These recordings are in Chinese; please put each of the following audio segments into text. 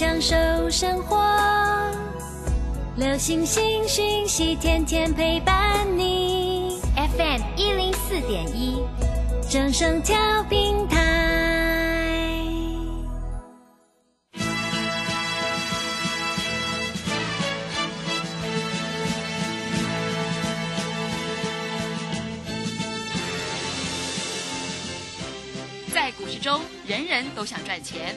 享受生活。流星星讯息，天天陪伴你。FM 一零四点一，正声跳平台。在股市中，人人都想赚钱，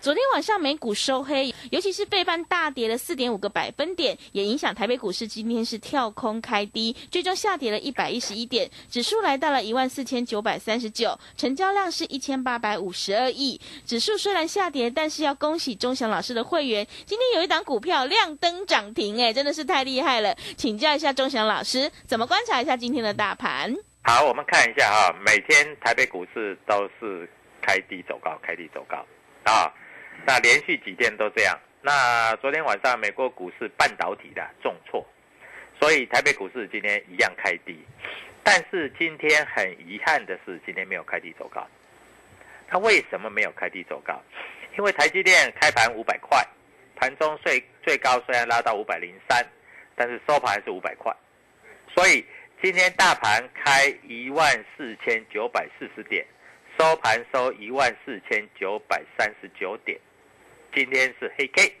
昨天晚上美股收黑，尤其是费半大跌了四点五个百分点，也影响台北股市今天是跳空开低，最终下跌了一百一十一点，指数来到了一万四千九百三十九，成交量是一千八百五十二亿。指数虽然下跌，但是要恭喜钟祥老师的会员，今天有一档股票亮灯涨停，哎，真的是太厉害了。请教一下钟祥老师，怎么观察一下今天的大盘？好，我们看一下哈，每天台北股市都是开低走高，开低走高啊。那连续几天都这样。那昨天晚上美国股市半导体的重挫，所以台北股市今天一样开低。但是今天很遗憾的是，今天没有开低走高。它为什么没有开低走高？因为台积电开盘五百块，盘中最最高虽然拉到五百零三，但是收盘是五百块。所以今天大盘开一万四千九百四十点，收盘收一万四千九百三十九点。今天是黑 K，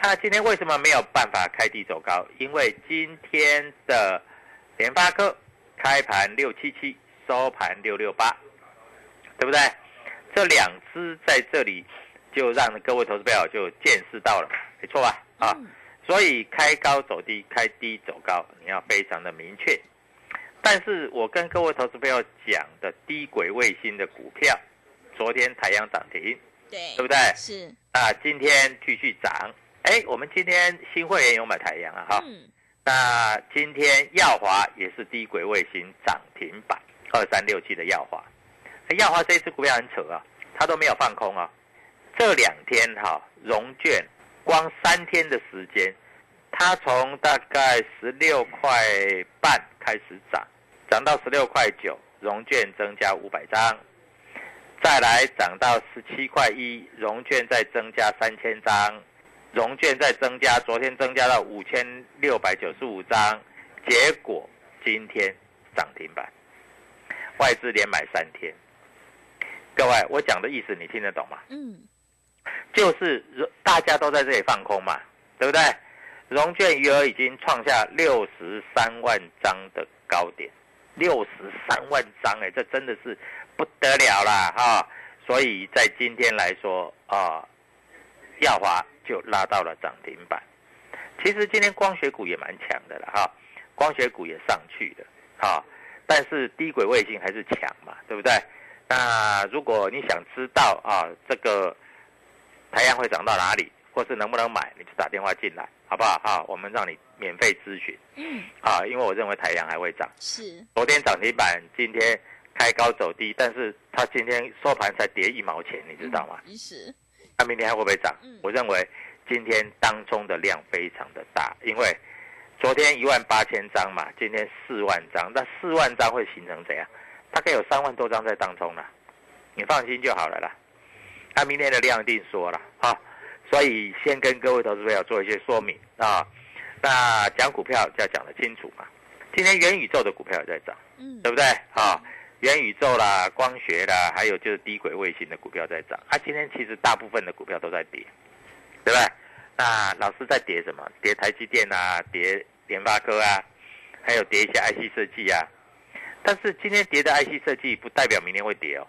那今天为什么没有办法开低走高？因为今天的联发科开盘六七七，收盘六六八，对不对？这两只在这里就让各位投资朋友就见识到了，没错吧？啊，所以开高走低，开低走高，你要非常的明确。但是我跟各位投资朋友讲的低轨卫星的股票，昨天太阳涨停，对，对不对？是啊，今天继续涨。哎，我们今天新会员有买太阳啊，哈。嗯，那今天耀华也是低轨卫星涨停板，二三六七的耀华。耀华这一只股票很扯啊，它都没有放空啊。这两天哈、融券光三天的时间，它从大概十六块半开始涨，涨到十六块九，融券增加五百张，再来涨到十七块一，融券再增加三千张，融券再增加，昨天增加到五千六百九十五张，结果今天涨停板，外资连买三天。各位，我讲的意思你听得懂吗？嗯，就是大家都在这里放空嘛，对不对？融券余额已经创下六十三万张的高点，六十三万张哎，这真的是不得了啦哈！所以在今天来说啊，耀华就拉到了涨停板。其实今天光学股也蛮强的了哈，光学股也上去了哈，但是低轨卫星还是强嘛，对不对？那如果你想知道啊，这个太阳会涨到哪里，或是能不能买，你就打电话进来，好不好？啊，我们让你免费咨询。嗯，啊，因为我认为太阳还会涨。是，昨天涨停板，今天开高走低，但是它今天收盘才跌一毛钱，你知道吗？嗯是，那明天还会不会涨嗯？我认为今天当中的量非常的大，因为昨天一万八千张嘛，今天四万张，那四万张会形成怎样？大概有三万多张在当中了，你放心就好了啦。那明天的量一定说了哈，所以先跟各位投资朋友做一些说明啊。那讲股票就要讲得清楚嘛。今天元宇宙的股票也在涨，嗯，对不对？啊，元宇宙啦、光学啦，还有就是低轨卫星的股票在涨。啊，今天其实大部分的股票都在跌，对不对？那老师在跌什么？跌台积电啊，跌联发科啊，还有跌一些 IC 设计啊。但是今天跌的 IC 设计不代表明天会跌哦。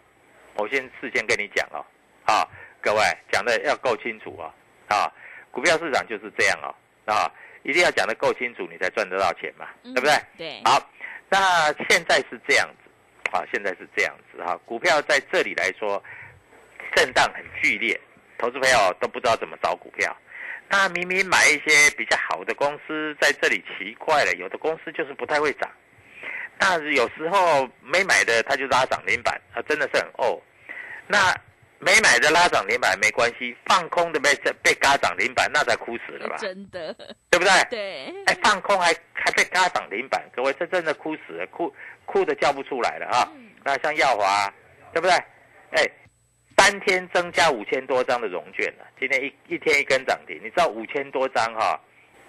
我先事先跟你讲哦，啊，各位讲的要够清楚哦，啊，股票市场就是这样哦，啊。一定要讲的够清楚，你才赚得到钱嘛，对不对？对。好，那现在是这样子，啊，现在是这样子哈。股票在这里来说，震荡很剧烈，投资朋友都不知道怎么找股票。那明明买一些比较好的公司，在这里奇怪了，有的公司就是不太会涨。那有时候没买的，他就拉涨停板，啊，真的是很哦。那。没买的拉涨停板没关系，放空的被被嘎涨停板，那才哭死了吧？真的，对不对？对。哎，放空还还被嘎涨停板，各位这真的哭死了，哭哭的叫不出来了啊！那像耀华，对不对？哎，三天增加五千多张的融券了，今天一一天一根涨停，你知道五千多张哈？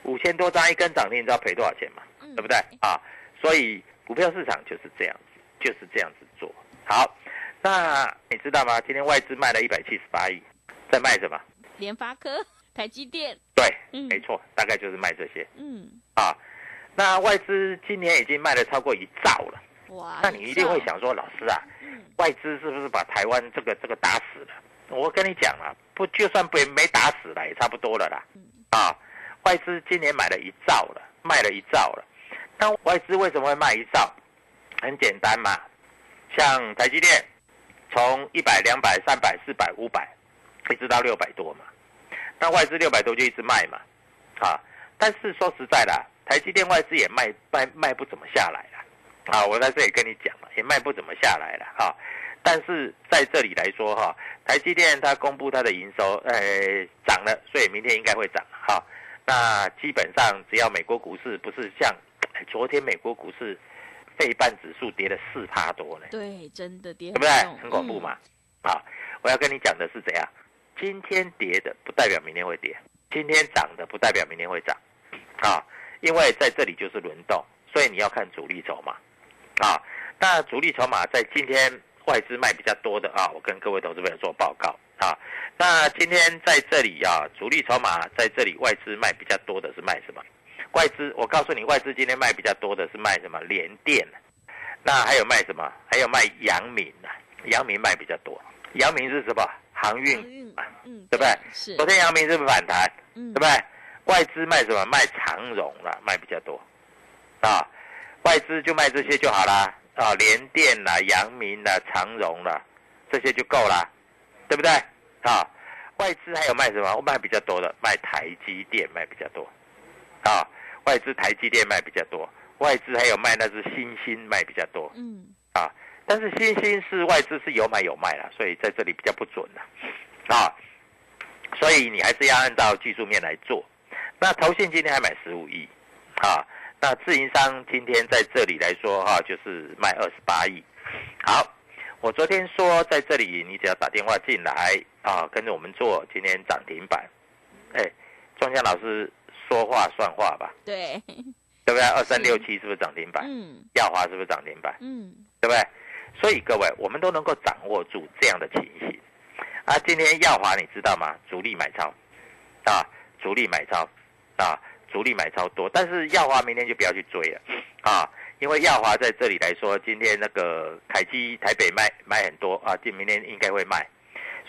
五千多张一根涨停，你知道赔多少钱吗？对不对？啊，所以股票市场就是这样子，就是这样子做好。那你知道吗？今天外资卖了一百七十八亿，在卖什么？联发科、台积电。对，没错，大概就是卖这些。嗯。啊，那外资今年已经卖了超过一兆了。哇！那你一定会想说，老师啊，外资是不是把台湾这个这个打死了？我跟你讲啊，不，就算被没打死了，也差不多了啦。啊，外资今年买了一兆了，卖了一兆了。那外资为什么会卖一兆？很简单嘛，像台积电。从一百、两百、三百、四百、五百，一直到六百多嘛，那外资六百多就一直卖嘛，啊，但是说实在的，台积电外资也卖卖卖不怎么下来了，啊，我在这里跟你讲了，也卖不怎么下来了啊，但是在这里来说哈，台积电它公布它的营收，呃，涨了，所以明天应该会涨哈，那基本上只要美国股市不是像昨天美国股市。费半指数跌了四趴多呢，对，真的跌，对不对？很恐怖嘛。啊，我要跟你讲的是怎样？今天跌的不代表明天会跌，今天涨的不代表明天会涨，啊，因为在这里就是轮动，所以你要看主力筹码，啊，那主力筹码在今天外资卖比较多的啊，我跟各位投资朋友做报告啊，那今天在这里啊，主力筹码在这里外资卖比较多的是卖什么？外资，我告诉你，外资今天卖比较多的是卖什么联电，那还有卖什么？还有卖阳明啊，阳明卖比较多。阳明是什么？航运啊，嗯，对不对？是。昨天阳明是不是反弹？嗯，对不对？外资卖什么？卖长荣了，卖比较多。啊，外资就卖这些就好啦。啊，联电啦、阳明啦、长荣啦，这些就够啦，对不对？啊，外资还有卖什么？我卖比较多的，卖台积电卖比较多。啊。外资台积电卖比较多，外资还有卖那只新兴卖比较多，嗯，啊，但是新兴是外资是有买有卖啦，所以在这里比较不准了，啊，所以你还是要按照技术面来做。那投信今天还买十五亿，啊，那自营商今天在这里来说哈，就是卖二十八亿。好，我昨天说在这里你只要打电话进来啊，跟着我们做，今天涨停板，哎，庄家老师。说话算话吧，对，对不对？二三六七是不是涨停板？嗯，耀华是不是涨停板？嗯，对不对？所以各位，我们都能够掌握住这样的情形。啊，今天耀华你知道吗？主力买超，啊，主力买超，啊，主力买超多。但是耀华明天就不要去追了，啊，因为耀华在这里来说，今天那个凯基台北卖卖很多啊，今明天应该会卖。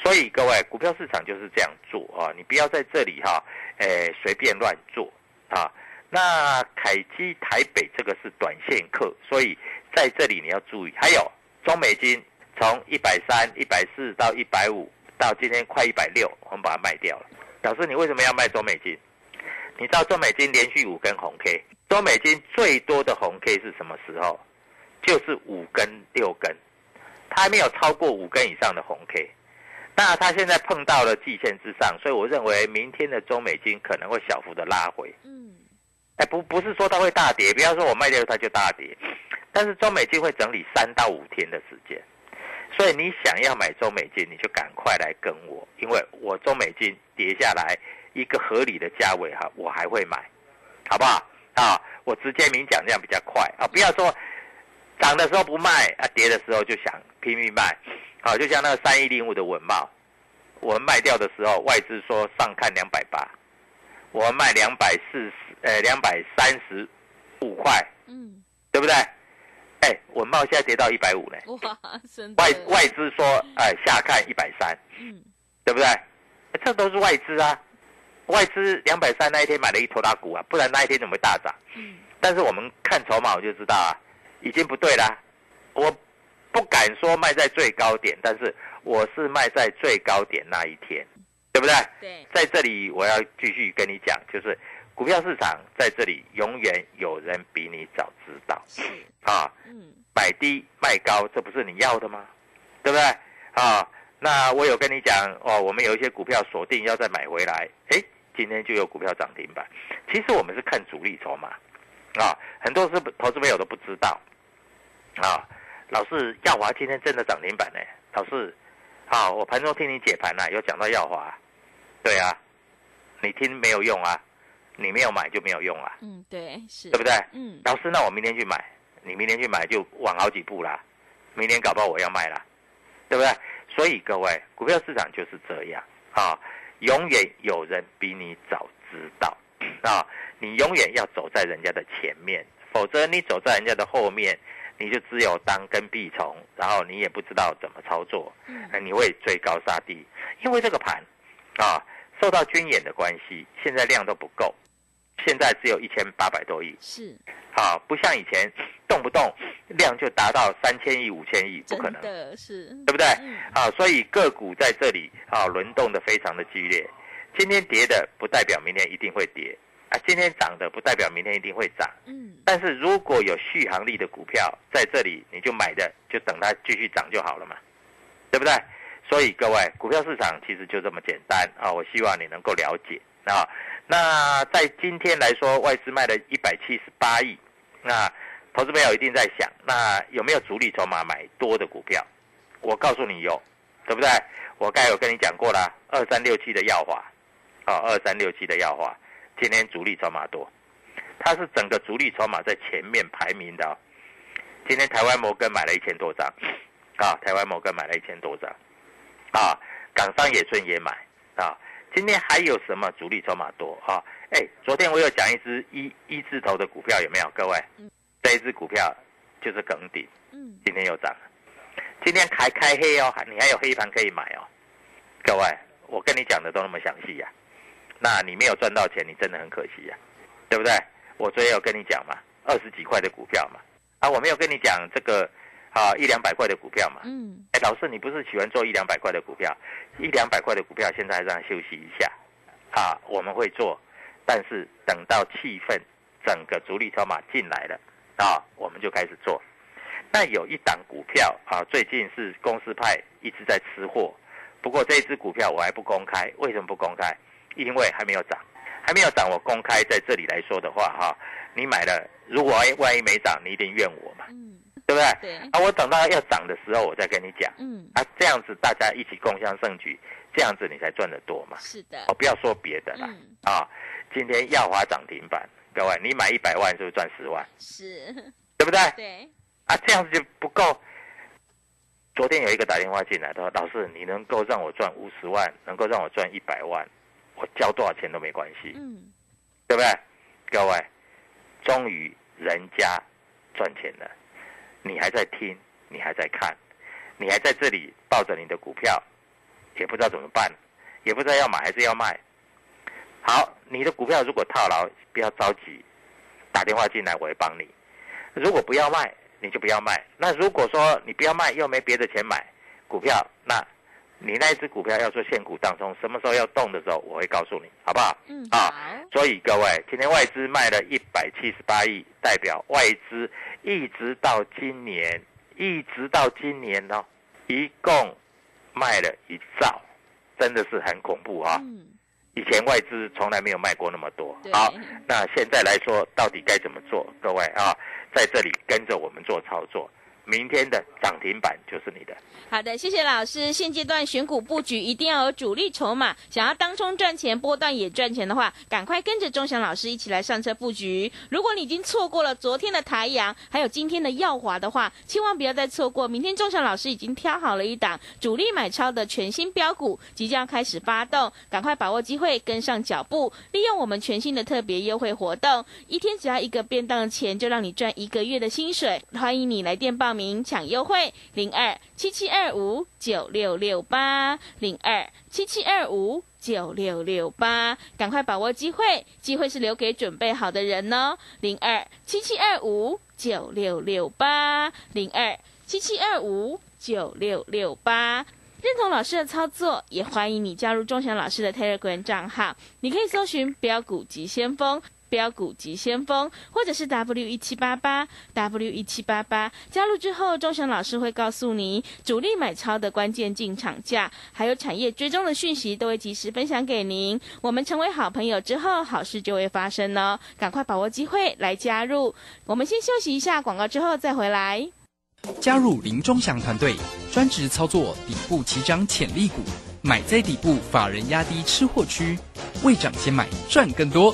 所以各位，股票市场就是这样做啊，你不要在这里哈，诶随便乱做啊。那凯基台北这个是短线客，所以在这里你要注意。还有中美金从一百三、一百四到一百五，到今天快一百六，我们把它卖掉了。老师，你为什么要卖中美金？你知道中美金连续五根红 K，中美金最多的红 K 是什么时候？就是五根、六根，它还没有超过五根以上的红 K。那它现在碰到了季线之上，所以我认为明天的中美金可能会小幅的拉回。嗯，哎，不不是说它会大跌，不要说我卖掉它就大跌，但是中美金会整理三到五天的时间。所以你想要买中美金，你就赶快来跟我，因为我中美金跌下来一个合理的价位哈，我还会买，好不好？啊，我直接明讲，这样比较快啊，不要说涨的时候不卖啊，跌的时候就想拼命卖，好，就像那个三一零五的文茂，我们卖掉的时候，外资说上看两百八，我们卖两百四十，呃，两百三十五块，嗯，对不对？哎，文茂现在跌到一百五呢。哇，真的外外资说，哎，下看一百三，嗯对不对？哎这都是外资啊，外资两百三那一天买了一头大股啊，不然那一天怎么会大涨？嗯但是我们看筹码我就知道啊，已经不对啦。我不敢说卖在最高点，但是我是卖在最高点那一天，对不对？对，在这里我要继续跟你讲，就是股票市场在这里永远有人比你早知道，啊。嗯买低卖高，这不是你要的吗？对不对？啊，那我有跟你讲哦，我们有一些股票锁定要再买回来，诶，今天就有股票涨停板。其实我们是看主力筹码，啊，很多是投资朋友都不知道，啊，老师耀华今天真的涨停板呢，老师，好，我盘中听你解盘呐、有讲到耀华，对啊，你听没有用啊，你没有买就没有用啊，嗯，对，是，对不对？嗯老师，那我明天去买，你明天去买就晚好几步啦。明天搞不好我要卖啦，对不对？所以各位，股票市场就是这样啊，永远有人比你早知道啊，你永远要走在人家的前面，否则你走在人家的后面，你就只有当跟屁虫，然后你也不知道怎么操作，嗯呃你会追高杀低，因为这个盘啊，受到军演的关系，现在量都不够，现在只有一千八百多亿。是，啊，不像以前动不动量就达到三千亿、五千亿，不可能，的是，对不对？嗯啊，所以个股在这里啊轮动的非常的激烈。今天跌的不代表明天一定会跌啊，今天涨的不代表明天一定会涨。嗯但是如果有续航力的股票在这里，你就买的，就等它继续涨就好了嘛，对不对？所以各位，股票市场其实就这么简单啊！我希望你能够了解啊。那在今天来说，外资卖了一百七十八亿，那投资朋友一定在想，那有没有主力筹码买多的股票？我告诉你有，对不对？我刚才有跟你讲过啦，二三六七的耀华，啊，二三六七的耀华，今天主力筹码多，它是整个主力筹码在前面排名的、哦。今天台湾摩根买了一千多张，啊，台湾摩根买了一千多张，啊，港商野村也买，啊，今天还有什么主力筹码多啊？哎，昨天我有讲一只一一字头的股票，有没有？各位嗯，这一只股票就是耿鼎，嗯今天又涨了，今天还开黑哦，你还有黑盘可以买哦。各位，我跟你讲的都那么详细呀、那你没有赚到钱，你真的很可惜呀、对不对？我昨天有跟你讲嘛，二十几块的股票嘛，啊，我没有跟你讲这个啊一两百块的股票嘛。嗯哎，老师，你不是喜欢做一两百块的股票？一两百块的股票现在让它休息一下，啊，我们会做，但是等到气氛整个主力筹码进来了，啊，我们就开始做。那有一档股票啊，最近是公司派一直在吃货，不过这一只股票我还不公开，为什么不公开？因为还没有涨，还没有涨，我公开在这里来说的话，哈、你买了，如果万一没涨，你一定怨我嘛，嗯，对不对？对，啊，我等到要涨的时候，我再跟你讲。嗯啊，这样子大家一起共襄盛举，这样子你才赚得多嘛。是的哦，，不要说别的啦，嗯啊，今天耀华涨停板，各位，你买一百万是不是赚十万？是，对不对？对，啊，这样子就不够。昨天有一个打电话进来，他说：“老师，你能够让我赚五十万，能够让我赚一百万，我交多少钱都没关系，嗯对不对？”各位，终于人家赚钱了，你还在听，你还在看，你还在这里抱着你的股票，也不知道怎么办，也不知道要买还是要卖。好，你的股票如果套牢，不要着急，打电话进来我会帮你。如果不要卖，你就不要卖。那如果说你不要卖又没别的钱买股票，那你那一只股票要做现股当中，什么时候要动的时候，我会告诉你，好不好？嗯啊好，所以各位，今天外资卖了一百七十八亿，代表外资一直到今年，一直到今年哦，一共卖了一兆，真的是很恐怖啊！嗯以前外资从来没有卖过那么多对。好，那现在来说，到底该怎么做？各位啊，在这里跟着我们做操作。明天的涨停板就是你的。好的，谢谢老师。现阶段选股布局一定要有主力筹码，想要当冲赚钱、波段也赚钱的话，赶快跟着钟祥老师一起来上车布局。如果你已经错过了昨天的台阳，还有今天的耀华的话，千万不要再错过。明天钟祥老师已经挑好了一档主力买超的全新标股，即将开始发动，赶快把握机会，跟上脚步，利用我们全新的特别优惠活动，一天只要一个便当钱，就让你赚一个月的薪水。欢迎你来电报名抢优惠，零二七七二五九六六八零二七七二五九六六八，赶快把握机会，机会是留给准备好的人哦。零二七七二五九六六八零二七七二五九六六八。认同老师的操作，也欢迎你加入钟祥老师的 Telegram 账号，你可以搜寻“标股急先锋”。标股急先锋，或者是 W 一七八八 W 一七八八，加入之后，钟祥老师会告诉你主力买超的关键进场价，还有产业追踪的讯息，都会及时分享给您。我们成为好朋友之后，好事就会发生哦！赶快把握机会来加入。我们先休息一下广告，之后再回来。加入林钟祥团队，专职操作底部起涨潜力股，买在底部，法人压低吃货区，未涨先买赚更多。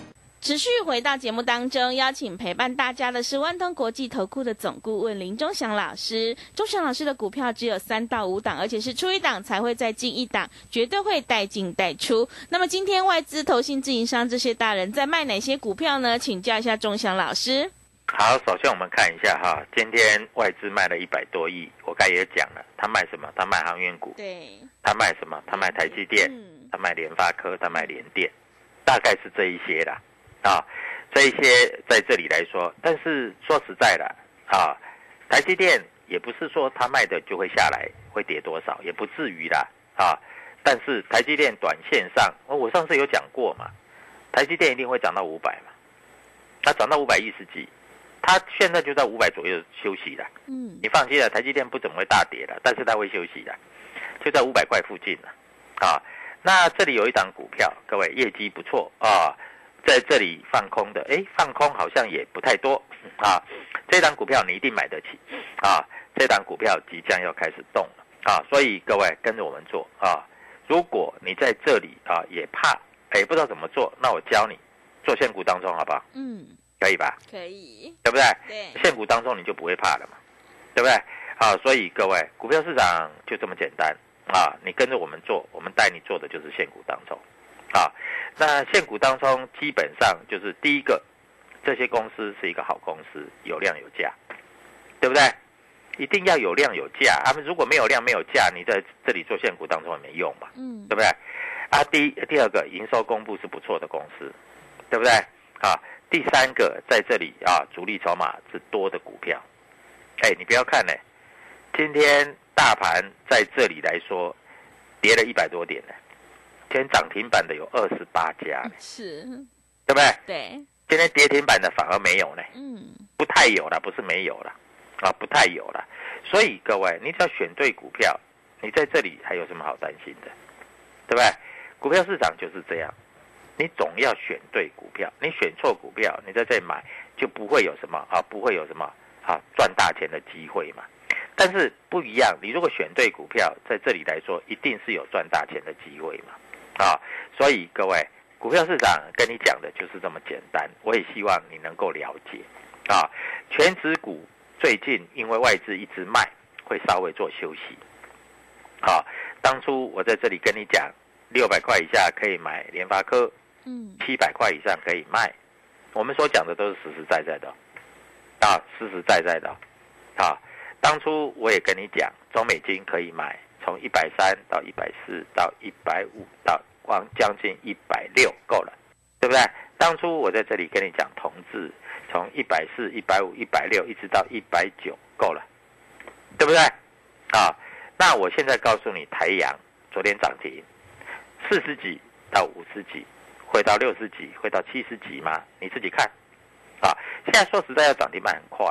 持续回到节目当中，邀请陪伴大家的是万通国际投顾的总顾问林忠祥老师。忠祥老师的股票只有三到五档，而且是出一档才会再进一档，绝对会带进带出。那么今天外资、投信、自营商这些大人在卖哪些股票呢？请教一下忠祥老师。好，首先我们看一下哈，今天外资卖了一百多亿，我刚也讲了，他卖什么？他卖航运股。对。他卖什么？他卖台积电。嗯。他卖联发科，他卖联电，大概是这一些啦。啊，这一些在这里来说，但是说实在的啊，台积电也不是说它卖的就会下来，会跌多少，也不至于啦啊。但是台积电短线上，我上次有讲过嘛，台积电一定会涨到五百嘛，它涨到五百一十几，它现在就在五百左右休息了。嗯，你放心了，台积电不怎么会大跌的，但是它会休息的，就在五百块附近了。啊，那这里有一档股票，各位业绩不错啊。在这里放空的，哎，放空好像也不太多啊。这档股票你一定买得起啊。这档股票即将要开始动了啊，所以各位跟着我们做啊。如果你在这里啊也怕，哎，不知道怎么做，那我教你做现股当中好不好？嗯，可以吧？可以，对不对？对，现股当中你就不会怕了嘛，对不对？啊，所以各位，股票市场就这么简单啊。你跟着我们做，我们带你做的就是现股当中。啊，那现股当中基本上就是第一个，这些公司是一个好公司，有量有价，对不对？一定要有量有价，他们如果没有量没有价，你在这里做现股当中也没用嘛，嗯，对不对？啊，第第二个营收公布是不错的公司，对不对？啊，第三个在这里啊，主力筹码是多的股票，哎，你不要看呢，今天大盘在这里来说跌了一百多点呢。今天涨停板的有二十八家，是，对不对？对。今天跌停板的反而没有呢，嗯，不太有了，不是没有了，啊，不太有了。所以各位，你只要选对股票，你在这里还有什么好担心的？对不对？股票市场就是这样，你总要选对股票，你选错股票，你在这里买就不会有什么啊，不会有什么啊赚大钱的机会嘛。但是不一样，你如果选对股票，在这里来说，一定是有赚大钱的机会嘛。啊，所以各位，股票市场跟你讲的就是这么简单。我也希望你能够了解。啊，全指股最近因为外资一直卖，会稍微做休息。好，当初我在这里跟你讲，六百块以下可以买联发科，嗯，七百块以上可以卖。我们所讲的都是实实在在的，啊，实实在在的。啊，当初我也跟你讲，中美金可以买。从一百三到一百四到一百五到往将近一百六够了，对不对？当初我在这里跟你讲同志，从一百四、一百五、一百六一直到一百九够了，对不对？啊，那我现在告诉你，台阳昨天涨停四十几到五十几，会到六十几，会到七十几吗？你自己看。啊，现在说实在要涨停板很快，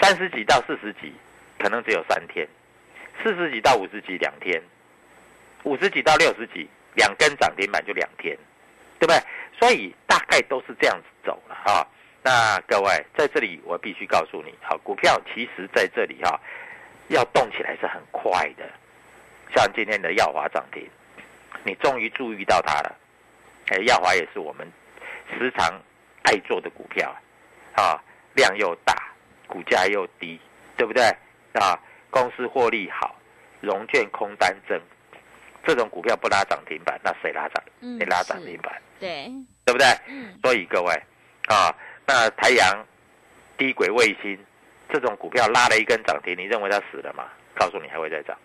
三十几到四十几可能只有三天，四十几到五十几两天，五十几到六十几两根涨停板就两天，对不对？所以大概都是这样子走了啊。那各位在这里我必须告诉你，好，股票其实在这里哈，要动起来是很快的。像今天的耀华涨停，你终于注意到它了。哎，耀华也是我们时常爱做的股票。啊，量又大，股价又低，对不对？啊，公司获利好，融券空单增，这种股票不拉涨停板，那谁拉涨？谁拉涨停板？对，对不对？嗯，所以各位啊，那太阳低轨卫星这种股票拉了一根涨停，你认为它死了吗？告诉你还会再涨，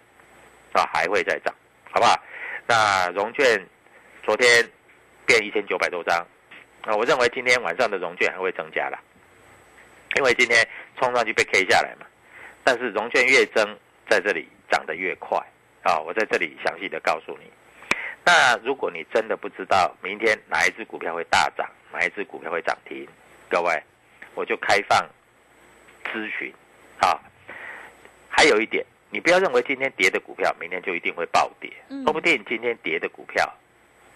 啊，还会再涨，好不好？那融券昨天变一千九百多张，啊，我认为今天晚上的融券还会增加了。因为今天冲上去被 K 下来嘛，但是融券越增，在这里涨得越快啊！我在这里详细的告诉你。那如果你真的不知道明天哪一只股票会大涨，哪一只股票会涨停，各位，我就开放咨询啊。还有一点，你不要认为今天跌的股票，明天就一定会暴跌。说不定今天跌的股票，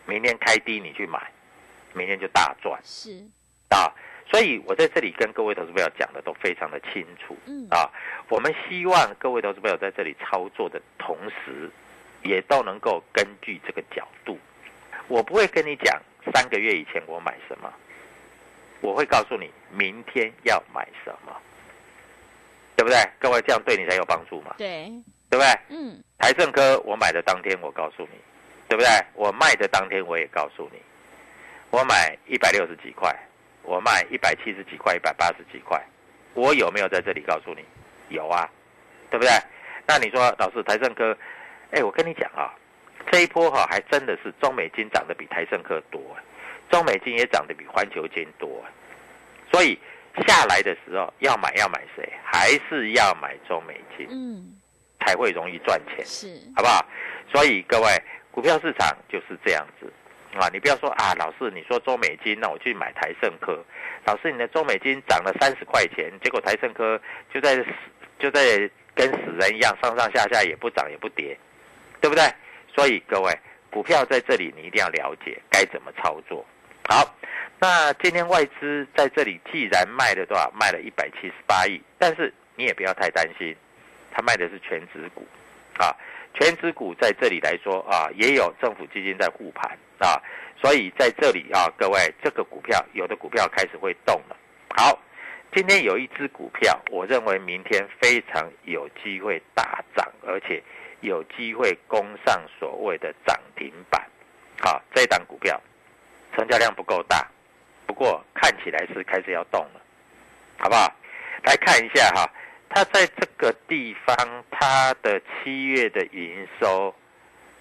明天开低你去买，明天就大赚。是啊。所以，我在这里跟各位投资朋友讲的都非常的清楚。嗯啊，我们希望各位投资朋友在这里操作的同时，也都能够根据这个角度。我不会跟你讲三个月以前我买什么，我会告诉你明天要买什么，对不对？各位这样对你才有帮助嘛？对，对不对？嗯。台盛科我买的当天我告诉你，对不对？我卖的当天我也告诉你，我买一百六十几块。我卖一百七十几块，一百八十几块，我有没有在这里告诉你？有啊，对不对？那你说老师台盛科，哎，我跟你讲啊，这一波哈还真的是中美金涨得比台盛科多，中美金也涨得比环球金多，所以下来的时候要买要买谁？还是要买中美金，嗯，才会容易赚钱，是，好不好？所以各位，股票市场就是这样子。啊，你不要说啊，老师，你说周美金，那我去买台盛科。老师，你的周美金涨了三十块钱，结果台盛科就在就在跟死人一样，上上下下也不涨也不跌，对不对？所以各位，股票在这里你一定要了解该怎么操作。好，那今天外资在这里既然卖了多少？卖了一百七十八亿，但是你也不要太担心，他卖的是全指股，啊。全指股在这里来说啊，也有政府基金在护盘啊，所以在这里啊，各位这个股票有的股票开始会动了。好，今天有一只股票，我认为明天非常有机会大涨，而且有机会攻上所谓的涨停板。好，这档股票成交量不够大，不过看起来是开始要动了，好不好？来看一下哈。它在这个地方，它的七月的营收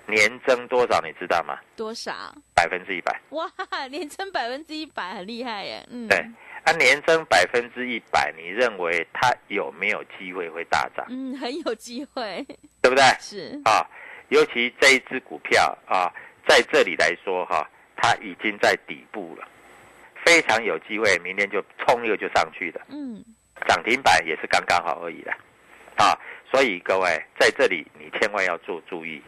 年增多少？你知道吗？多少？百分之一百。哇，年增百分之一百，很厉害耶。嗯，对，啊，年增百分之一百，你认为它有没有机会会大涨？嗯，很有机会，对不对？是啊，尤其这一只股票啊，在这里来说哈，它已经在底部了，非常有机会，明天就冲一个就上去的。嗯。涨停板也是刚刚好而已的，啊，所以各位在这里你千万要做注意，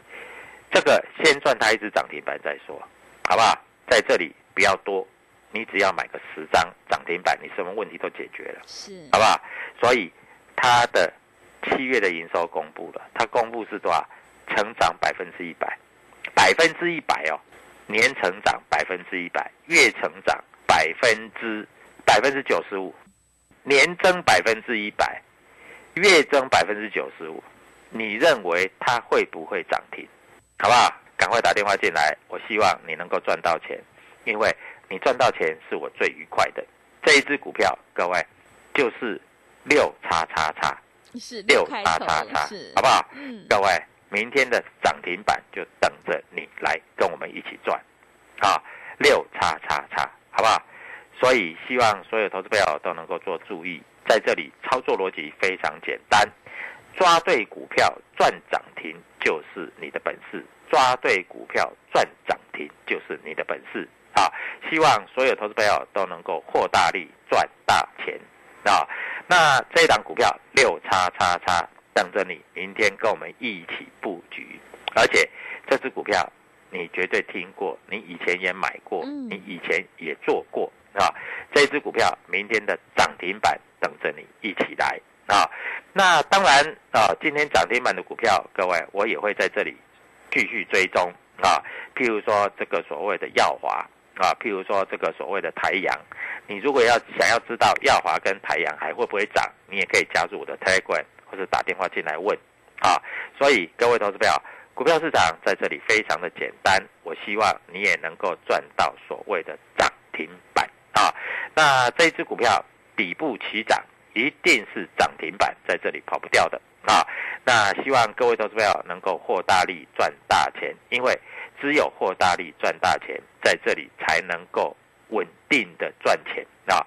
这个先赚它一只涨停板再说，好不好？在这里不要多，你只要买个十张涨停板，你什么问题都解决了，是，好不好？所以它的七月的营收公布了，它公布是多少？成长百分之一百，百分之一百哦，年成长百分之一百，月成长百分之百分之九十五。年增百分之一百，月增百分之九十五，你认为它会不会涨停？好不好？赶快打电话进来，我希望你能够赚到钱，因为你赚到钱是我最愉快的。这一只股票，各位就是六叉叉叉，是六叉叉叉，好不好？嗯，各位，明天的涨停板就等着你来跟我们一起赚，啊，六叉叉叉，好不好？所以，希望所有投资朋友都能够做注意，在这里操作逻辑非常简单，抓对股票赚涨停就是你的本事，抓对股票赚涨停就是你的本事。啊，希望所有投资朋友都能够获大利赚大钱啊。那这一档股票六叉叉叉等着你，明天跟我们一起布局，而且这只股票你绝对听过，你以前也买过，嗯你以前也做过啊。这只股票明天的涨停板等着你一起来啊。那当然啊，今天涨停板的股票，各位我也会在这里继续追踪啊。譬如说这个所谓的耀华啊，譬如说这个所谓的台阳，你如果要想要知道耀华跟台阳还会不会涨，你也可以加入我的 Telegram 或者打电话进来问啊。所以各位投资朋友，股票市场在这里非常的简单，我希望你也能够赚到所谓的涨停板啊。那这一只股票底部起涨，一定是涨停板，在这里跑不掉的啊。那希望各位投资朋友能够获大利赚大钱，因为只有获大利赚大钱，在这里才能够稳定的赚钱啊。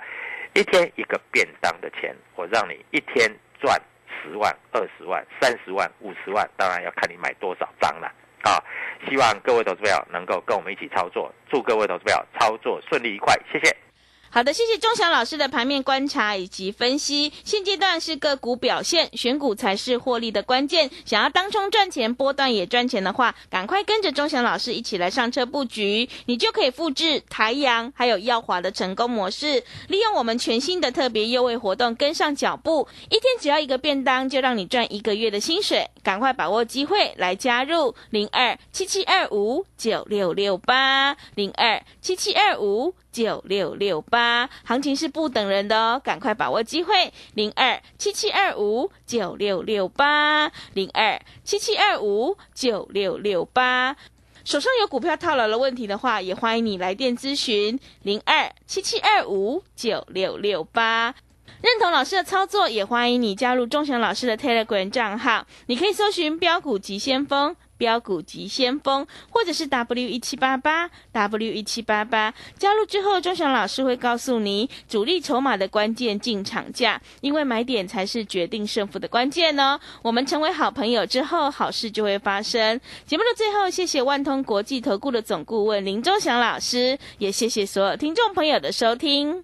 一天一个便当的钱，我让你一天赚十万、二十万、三十万、五十万，当然要看你买多少张了啊。希望各位投资朋友能够跟我们一起操作，祝各位投资朋友操作顺利愉快，谢谢。好的，谢谢钟祥老师的盘面观察以及分析。现阶段是个股表现，选股才是获利的关键。想要当冲赚钱，波段也赚钱的话，赶快跟着钟祥老师一起来上车布局，你就可以复制台阳还有耀华的成功模式，利用我们全新的特别优惠活动跟上脚步，一天只要一个便当，就让你赚一个月的薪水。赶快把握机会来加入零二七七二五九六六八零二七七二五。九六六八，行情是不等人的哦，赶快把握机会，零二七七二五九六六八，零二七七二五九六六八。手上有股票套牢的问题的话，也欢迎你来电咨询零二七七二五九六六八。认同老师的操作，也欢迎你加入钟祥老师的 Telegram 账号，你可以搜寻标股急先锋。标股及先锋，或者是 W 一七八八 W 一七八八，加入之后，钟祥老师会告诉你主力筹码的关键进场价，因为买点才是决定胜负的关键哦。我们成为好朋友之后，好事就会发生。节目的最后，谢谢万通国际投顾的总顾问林钟祥老师，也谢谢所有听众朋友的收听。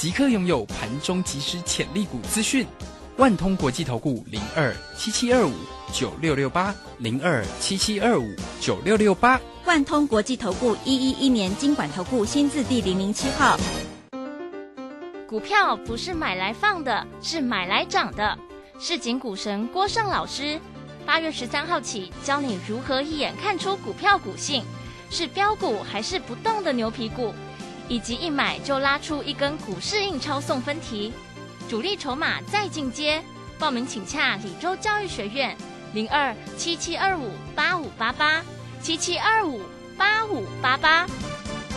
即刻拥有盘中即时潜力股资讯，万通国际投顾零二七七二五九六六八零二七七二五九六六八，万通国际投顾一一一年经管投顾新字第零零七号。股票不是买来放的，是买来涨的。市井股神郭胜老师，八月十三号起教你如何一眼看出股票股性，是标股还是不动的牛皮股。以及一买就拉出一根股市印钞送分题，主力筹码再进阶，报名请洽李州教育学院零二七七二五八五八八七七二五八五八八。